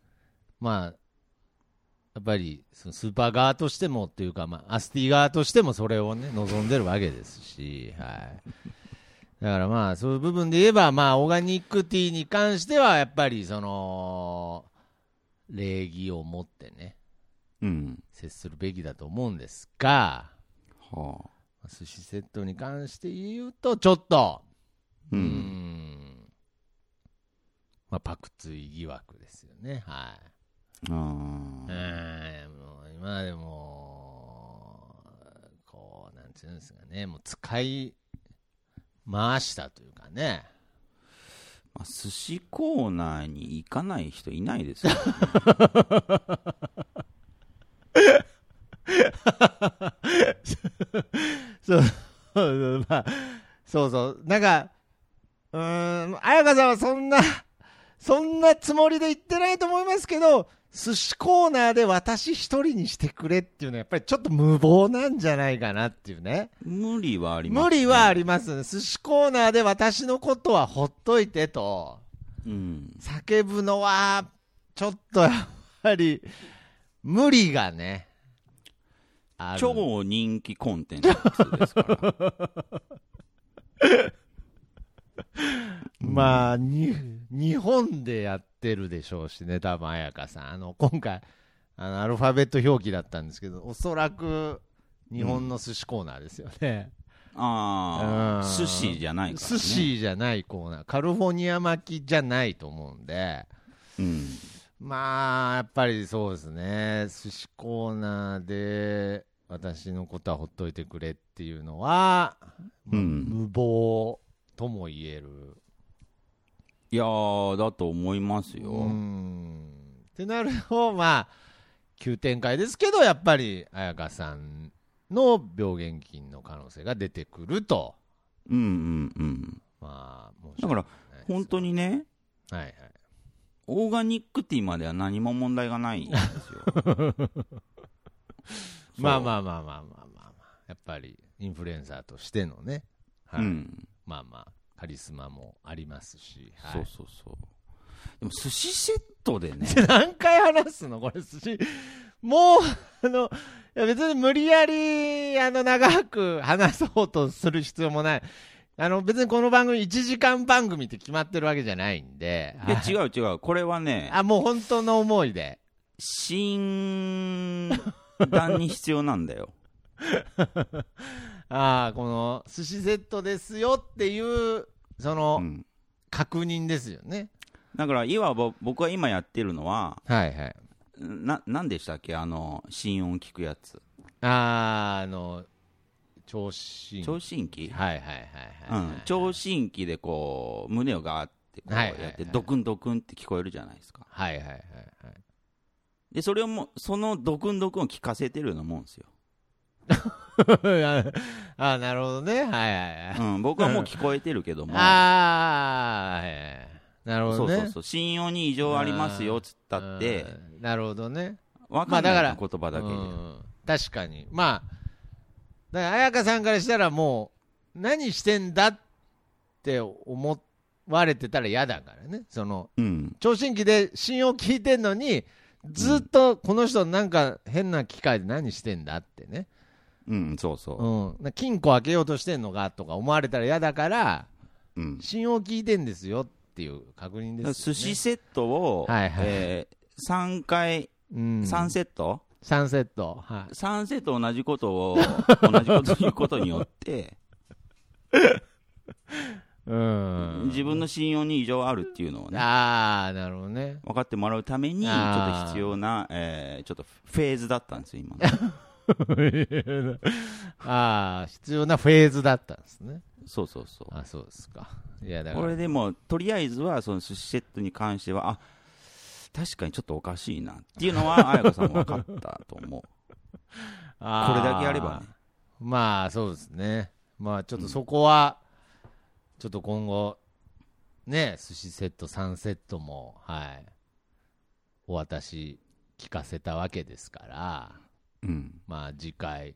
Speaker 3: まあ、やっぱり、そのスーパー側としてもっていうか、まあ、アスティ側としてもそれをね、望んでるわけですし、*laughs* はい。だからまあ、そういう部分で言えば、まあ、オーガニックティーに関しては、やっぱり、その、礼儀を持ってね、
Speaker 4: うん。
Speaker 3: 接するべきだと思うんですが、
Speaker 4: はあ。
Speaker 3: 寿司セットに関して言うと、ちょっと、
Speaker 4: う。
Speaker 3: うんん、まあ、パクツイ疑惑ですよね。はい。
Speaker 4: あ
Speaker 3: もう今でも、こう、なんていうんですかね、もう使い回したというかね。
Speaker 4: まあ、寿司コーナーに行かない人いないですよ。*laughs*
Speaker 3: そう、そうまあ、そうそう。なんか、うーん、彩香さんはそんな、そんなつもりで言ってないと思いますけど、寿司コーナーで私一人にしてくれっていうのはやっぱりちょっと無謀なんじゃないかなっていうね。
Speaker 4: 無理はあります、
Speaker 3: 無理はありますね。寿司コーナーで私のことはほっといてと、
Speaker 4: うん。
Speaker 3: 叫ぶのは、ちょっとやっぱり、無理がね。
Speaker 4: 超人気コンテンツですから。*laughs*
Speaker 3: まあ、に、日本でやってるでしょうしね、多分彩香さん。あの、今回、あの、アルファベット表記だったんですけど、おそらく、日本の寿司コーナーですよね。
Speaker 4: ああ、
Speaker 3: うん
Speaker 4: 寿司じゃないからね。
Speaker 3: 寿司じゃないコーナー。カリフォルニア巻きじゃないと思うんで、
Speaker 4: うん。
Speaker 3: まあ、やっぱりそうですね。寿司コーナーで、私のことはほっといてくれっていうのは、
Speaker 4: うん
Speaker 3: 無謀とも言える。
Speaker 4: いやー、だと思いますよ。
Speaker 3: ってなると、まあ、急展開ですけど、やっぱり彩香さんの病原菌の可能性が出てくると、
Speaker 4: うんうんうん。
Speaker 3: まあ、
Speaker 4: だから、本当にね、
Speaker 3: はいはい。
Speaker 4: オーガニックティーまでは何も問題がないんですよ。
Speaker 3: ま *laughs* あまあまあまあまあまあまあ、やっぱりインフルエンサーとしてのね、はい
Speaker 4: うん。
Speaker 3: まあまあ、カリスマもありますし、はい
Speaker 4: そうそうそう。でも寿司セットでね、*laughs*
Speaker 3: 何回話すのこれ寿司。もう、あの、いや別に無理やり、あの、長く話そうとする必要もない。あの、別にこの番組1時間番組って決まってるわけじゃないんで。
Speaker 4: いや違う違う、これはね、
Speaker 3: あ、もう本当の思いで。
Speaker 4: 診断に必要なんだよ。*laughs*
Speaker 3: ああ、この、寿司セットですよっていう、その、
Speaker 4: うん。
Speaker 3: 確認ですよね。
Speaker 4: だから、いわば僕は今やってるのは、
Speaker 3: はいはい。
Speaker 4: な、なんでしたっけ？あの、心音聞くやつ。
Speaker 3: ああ、あの、聴診。
Speaker 4: 聴診器？
Speaker 3: はいはいはいはい。
Speaker 4: うん。聴診器でこう、胸をガーってこうやって、ドクンドクンって聞こえるじゃないですか。
Speaker 3: はいはいはいはい。
Speaker 4: で、それをもう、そのドクンドクンを聞かせてるようなもんですよ。
Speaker 3: あ *laughs* あ、なるほどね。はいはいはい。
Speaker 4: うん。僕はもう聞こえてるけども。*laughs*
Speaker 3: ああ、はいはいなるほどね。
Speaker 4: そうそうそう。信用に異常ありますよ、つったって、
Speaker 3: うんなるほどね。
Speaker 4: わかんない言葉だけで。
Speaker 3: うん確かに。まあ、だから彩香さんからしたらもう、何してんだって思われてたら嫌だからね。その、
Speaker 4: うん。
Speaker 3: 聴診器で信用聞いてんのに、ずっとこの人なんか変な機械で何してんだってね。
Speaker 4: うん、そうそう。
Speaker 3: うん。な金庫開けようとしてんのかとか思われたら嫌だから、
Speaker 4: うん。
Speaker 3: 信用聞いてんですよっていう確認ですよ、ね。
Speaker 4: 寿司セットを、
Speaker 3: はいはい
Speaker 4: えー、3回、
Speaker 3: うん、
Speaker 4: 3セット、
Speaker 3: 3セット。はい。
Speaker 4: 3セット同じことを、*laughs* 同じこと言うことによって、*laughs*
Speaker 3: うん。
Speaker 4: 自分の信用に異常あるっていうのをね、
Speaker 3: ああ、なるほどね。
Speaker 4: 分かってもらうために、ちょっと必要な、えー、ちょっとフェーズだったんですよ、今の。*laughs*
Speaker 3: ああ、必要なフェーズだったんですね。
Speaker 4: そうそうそう。
Speaker 3: あそうですか。いや、だから。
Speaker 4: これでも、とりあえずは、その寿司セットに関しては、あ確かにちょっとおかしいなっていうのは、*laughs* 彩香さんも分かったと思う。これだけやればね。
Speaker 3: まあ、そうですね。まあ、ちょっとそこは、ちょっと今後、ね、寿司セット3セットも、はい、お渡し聞かせたわけですから、
Speaker 4: うん。
Speaker 3: まあ、次回、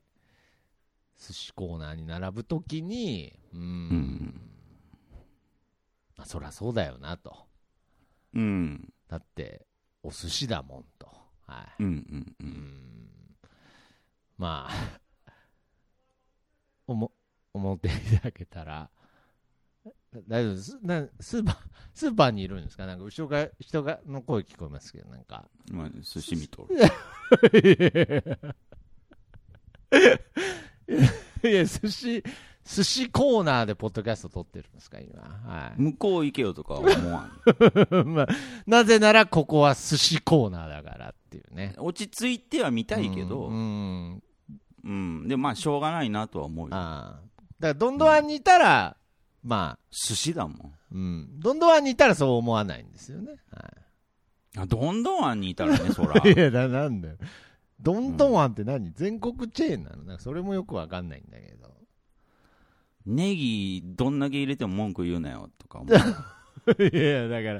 Speaker 3: 寿司コーナーに並ぶときに、うーん、
Speaker 4: うん
Speaker 3: まあ、そりゃそうだよなと。
Speaker 4: うん。
Speaker 3: だって、お寿司だもんと。はい。
Speaker 4: うん。うん。う。
Speaker 3: うんんまあ、*laughs* おも、思っていただけたら、大丈夫です。なスーパー、スーパーにいるんですか？なんか後ろが、人が、の声聞こえますけど、なんか。
Speaker 4: まあ、寿司見とる。*laughs*
Speaker 3: いや、寿司、寿司コーナーでポッドキャスト撮ってるんですか、今。は
Speaker 4: 向こう行けよとかは思わん。
Speaker 3: い。*laughs* まあ、なぜならここは寿司コーナーだからっていうね。
Speaker 4: 落ち着いては見たいけど、
Speaker 3: う
Speaker 4: うん。
Speaker 3: ん。
Speaker 4: でもまあ、しょうがないなとは思うよ。
Speaker 3: ああ。だから、どんどんにいたら、まあ、
Speaker 4: 寿司だもん。
Speaker 3: うん。どんどんにいたらそう思わないんですよね。は
Speaker 4: あどんどんあんにいたらね、*laughs* そら。
Speaker 3: い。いや、ななんだよ。どんどんあんって何、全国チェーンなの？なんかそれもよくわかんないんだけど。
Speaker 4: ネギ、どんだけ入れても文句言うなよとか思う。*laughs*
Speaker 3: いや、だか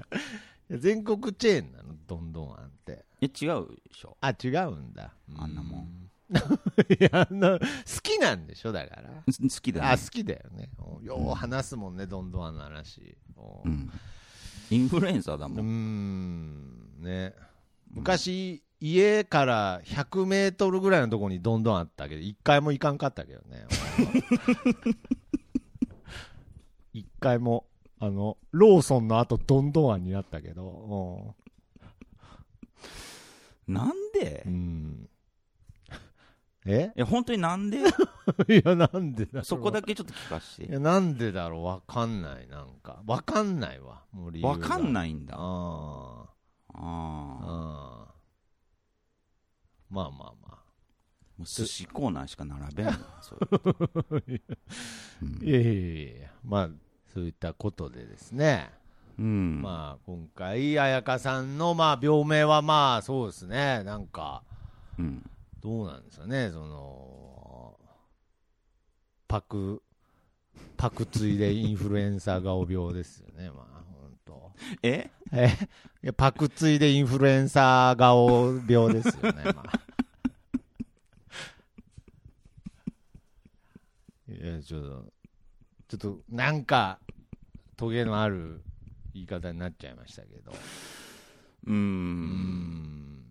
Speaker 3: ら、全国チェーンなのどんどんあんって。
Speaker 4: え、違うでしょ？
Speaker 3: あ、違うんだ。
Speaker 4: あんなもん
Speaker 3: う。*laughs* いや、あんな、好きなんでしょだから。
Speaker 4: 好きだ
Speaker 3: あ、
Speaker 4: ね
Speaker 3: 好。きだよね。およう話すもんね、どんどんあんの話。お
Speaker 4: うん。インフルエンサーだもん。
Speaker 3: ん、ね。昔、家から100メートルぐらいのところにどんどんあったけど、一回も行かんかったけどね。*laughs* 一回も、あの、ローソンの後、どんどんあんになったけど、
Speaker 4: なんで？
Speaker 3: うん。うんえ
Speaker 4: え、本当になんで？*laughs*
Speaker 3: いや、なんで
Speaker 4: そこだけちょっと聞かせて。
Speaker 3: いや、なんでだろうわかんない、なんか。わかんないわ、もう理由が
Speaker 4: わかん
Speaker 3: い。
Speaker 4: ないんだ。あ
Speaker 3: ああ。
Speaker 4: あ。
Speaker 3: まあまあまあ。
Speaker 4: もう寿司コーナーしか並べんな。そう *laughs* いううん
Speaker 3: いやいやいやいや、まあ、そういったことでですね。
Speaker 4: うん。
Speaker 3: まあ、今回、彩香さんの、まあ、病名はまあ、そうですね。なんか、
Speaker 4: うん。
Speaker 3: どうなんですかね、その、パク、パクついでインフルエンサー顔病ですよね、まあ、本当。
Speaker 4: え？
Speaker 3: え？いやパクついでインフルエンサー顔病ですよね、まあ。*laughs* いや、ちょっと、ちょっと、なんか、トゲのある言い方になっちゃいましたけど。
Speaker 4: う。
Speaker 3: うんん。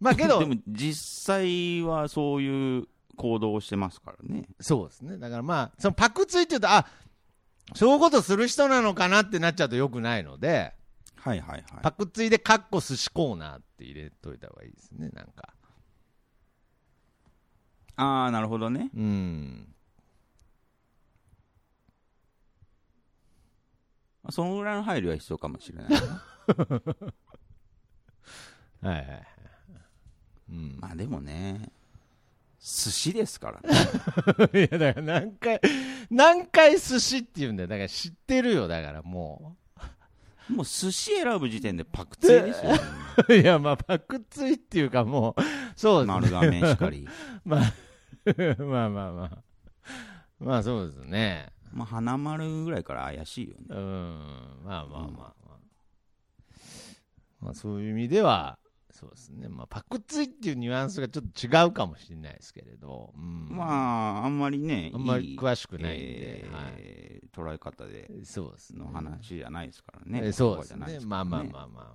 Speaker 3: まあけど
Speaker 4: で、も実際はそういう行動をしてますからね。
Speaker 3: そうですね。だからまあ、そのパクついって言うと、あ、そういうことする人なのかなってなっちゃうとよくないので、
Speaker 4: はいはいはい。
Speaker 3: パクついでカッコ寿司コーナーって入れといた方がいいですね、なんか。
Speaker 4: ああ、なるほどね。
Speaker 3: うん。
Speaker 4: まあそのぐらいの配慮は必要かもしれないな。*laughs*
Speaker 3: はいはいはい。うん。
Speaker 4: まあでもね、寿司ですからね。*laughs*
Speaker 3: いや、だから何回、何回寿司って言うんだよ。だから知ってるよ、だからも
Speaker 4: もう寿司選ぶ時点でパクツイですよ。
Speaker 3: う。*laughs* いや、まあ、パクついっていうかもう、そうですね。
Speaker 4: 丸亀しかり。
Speaker 3: まあ、まあまあまあ。まあそうですね。
Speaker 4: まあ花丸ぐらいから怪しいよね。
Speaker 3: うん。まあまあまあまあ。まあそういう意味では、そうですね。まあパクついっていうニュアンスがちょっと違うかもしれないですけれど。うん、
Speaker 4: まあ、あんまりね、
Speaker 3: あんまり
Speaker 4: いい
Speaker 3: 詳しくないんで
Speaker 4: えー捉え方で
Speaker 3: そうですね。
Speaker 4: の話じゃないですからね。
Speaker 3: えそうですね。まあまあまあまあまあ。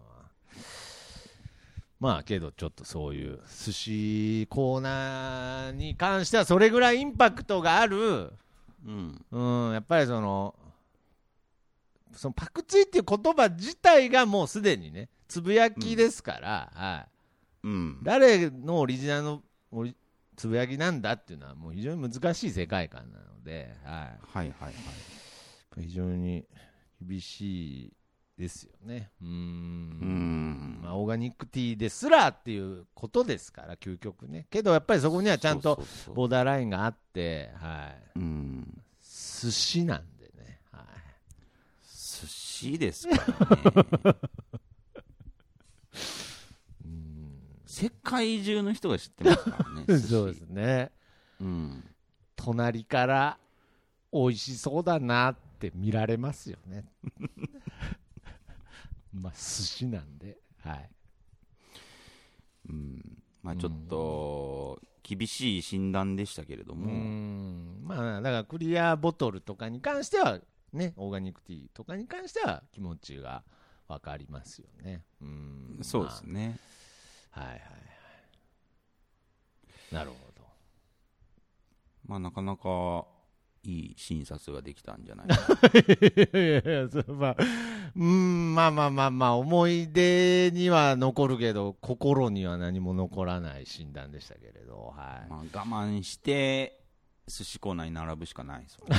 Speaker 3: まあけどちょっとそういう寿司コーナーに関してはそれぐらいインパクトがある、
Speaker 4: うん。
Speaker 3: うん、やっぱりその、そのパクチーっていう言葉自体がもうすでにね、つぶやきですから、はい。
Speaker 4: うん。
Speaker 3: 誰のオリジナルのつぶやきなんだっていうのはもう非常に難しい世界観なので、はい。
Speaker 4: はいはいはい。
Speaker 3: 非常に厳しいですよね。うーん。
Speaker 4: うん。
Speaker 3: まあ、オーガニックティーですらっていうことですから、究極ね。けどやっぱりそこにはちゃんとボーダーラインがあって、はい。
Speaker 4: うん。
Speaker 3: 寿司なんでね。はい。
Speaker 4: 寿司ですからね。
Speaker 3: うん
Speaker 4: 世界中の人が知ってますからね。*laughs*
Speaker 3: そうですね。
Speaker 4: うん。
Speaker 3: 隣から美味しそうだなって見られますよね。まあ、寿司なんで。はい。
Speaker 4: うん。まあちょっと、厳しい診断でしたけれど
Speaker 3: う
Speaker 4: も、
Speaker 3: ん。まあ、だからクリアボトルとかに関しては、ね、オーガニックティーとかに関しては気持ちがわかりますよね。うん。
Speaker 4: そうですね。
Speaker 3: まあ。はいはいはい。なるほど。
Speaker 4: まあなかなかいい診察ができたんじゃないかな。
Speaker 3: いやいや、まあ、うん、まあまあまあまあ、思い出には残るけど、心には何も残らない診断でしたけれど、はい。
Speaker 4: まあ我慢して、寿司コーナーに並ぶしかないですよね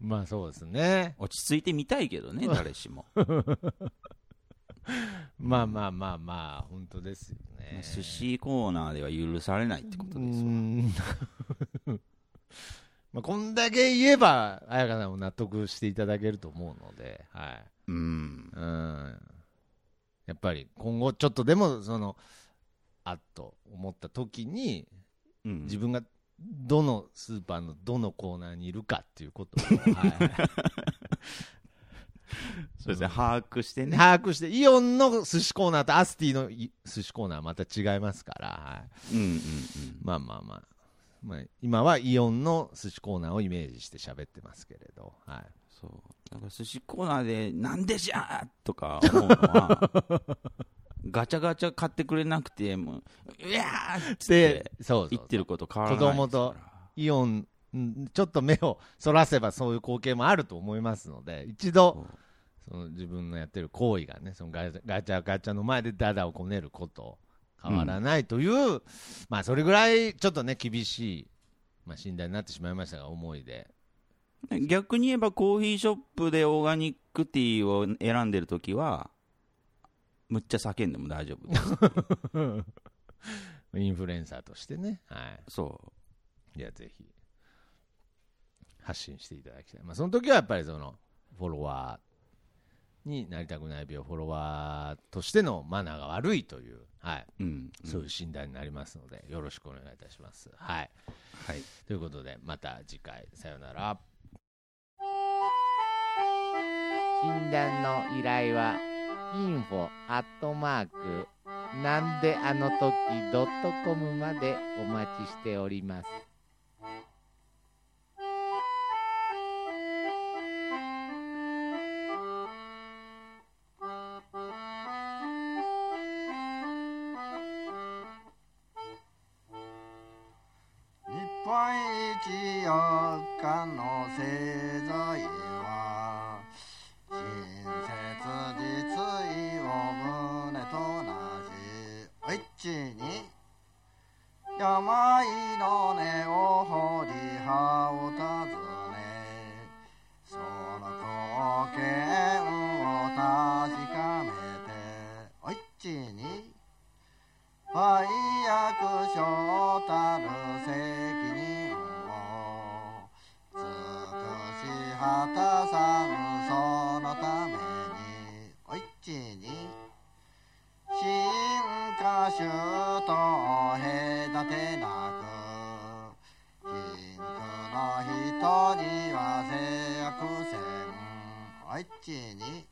Speaker 3: まあそうですね。
Speaker 4: 落ち着いてみたいけどね *laughs* 誰しも
Speaker 3: まあまあまあまあ、本当ですよね。
Speaker 4: 寿司コーナーでは許されないってこと
Speaker 3: う
Speaker 4: ですわ
Speaker 3: んまあこんだけ言えば、彩香さんも納得していただけると思うので、はい。
Speaker 4: うん
Speaker 3: うん。やっぱり今後ちょっとでも、その、あっと思った時に、
Speaker 4: うん
Speaker 3: 自分がどのスーパーのどのコーナーにいるかっていうことを、はい *laughs*
Speaker 4: そうですね。把握してね。
Speaker 3: 把握して、イオンの寿司コーナーとアスティのい寿司コーナーはまた違いますから、はい、
Speaker 4: うんうんうん。
Speaker 3: まあまあまあ、まあ、今はイオンの寿司コーナーをイメージして喋ってますけれど、はい、
Speaker 4: そう。だから寿司コーナーで「なんでじゃ!」とか思うのは *laughs* ガチャガチャ買ってくれなくてもう「うやー!」って言ってること変わらない
Speaker 3: 子供とイオン、うんちょっと目をそらせばそういう光景もあると思いますので、一度、
Speaker 4: そ
Speaker 3: の自分のやってる行為がね、そのガチャガチャの前でダダをこねること変わらないという、まあそれぐらいちょっとね、厳しい、まあ、診断になってしまいましたが、思いで。
Speaker 4: 逆に言えばコーヒーショップでオーガニックティーを選んでるときはむっちゃ叫んでも大丈夫です
Speaker 3: インフルエンサーとしてね、は
Speaker 4: そ
Speaker 3: い。いや、ぜひ、発信していただきたい。まあ、その時はやっぱりその、フォロワーになりたくない病、フォロワーとしてのマナーが悪いという、はい。
Speaker 4: う、うん、
Speaker 3: そういう診断になりますので、よろしくお願いいたします。はい。
Speaker 4: はい
Speaker 3: ということで、また次回、さよなら。
Speaker 5: 診断の依頼は info アットマークなんであの時ドットコムまでお待ちしております。
Speaker 6: 本一四日の製材 제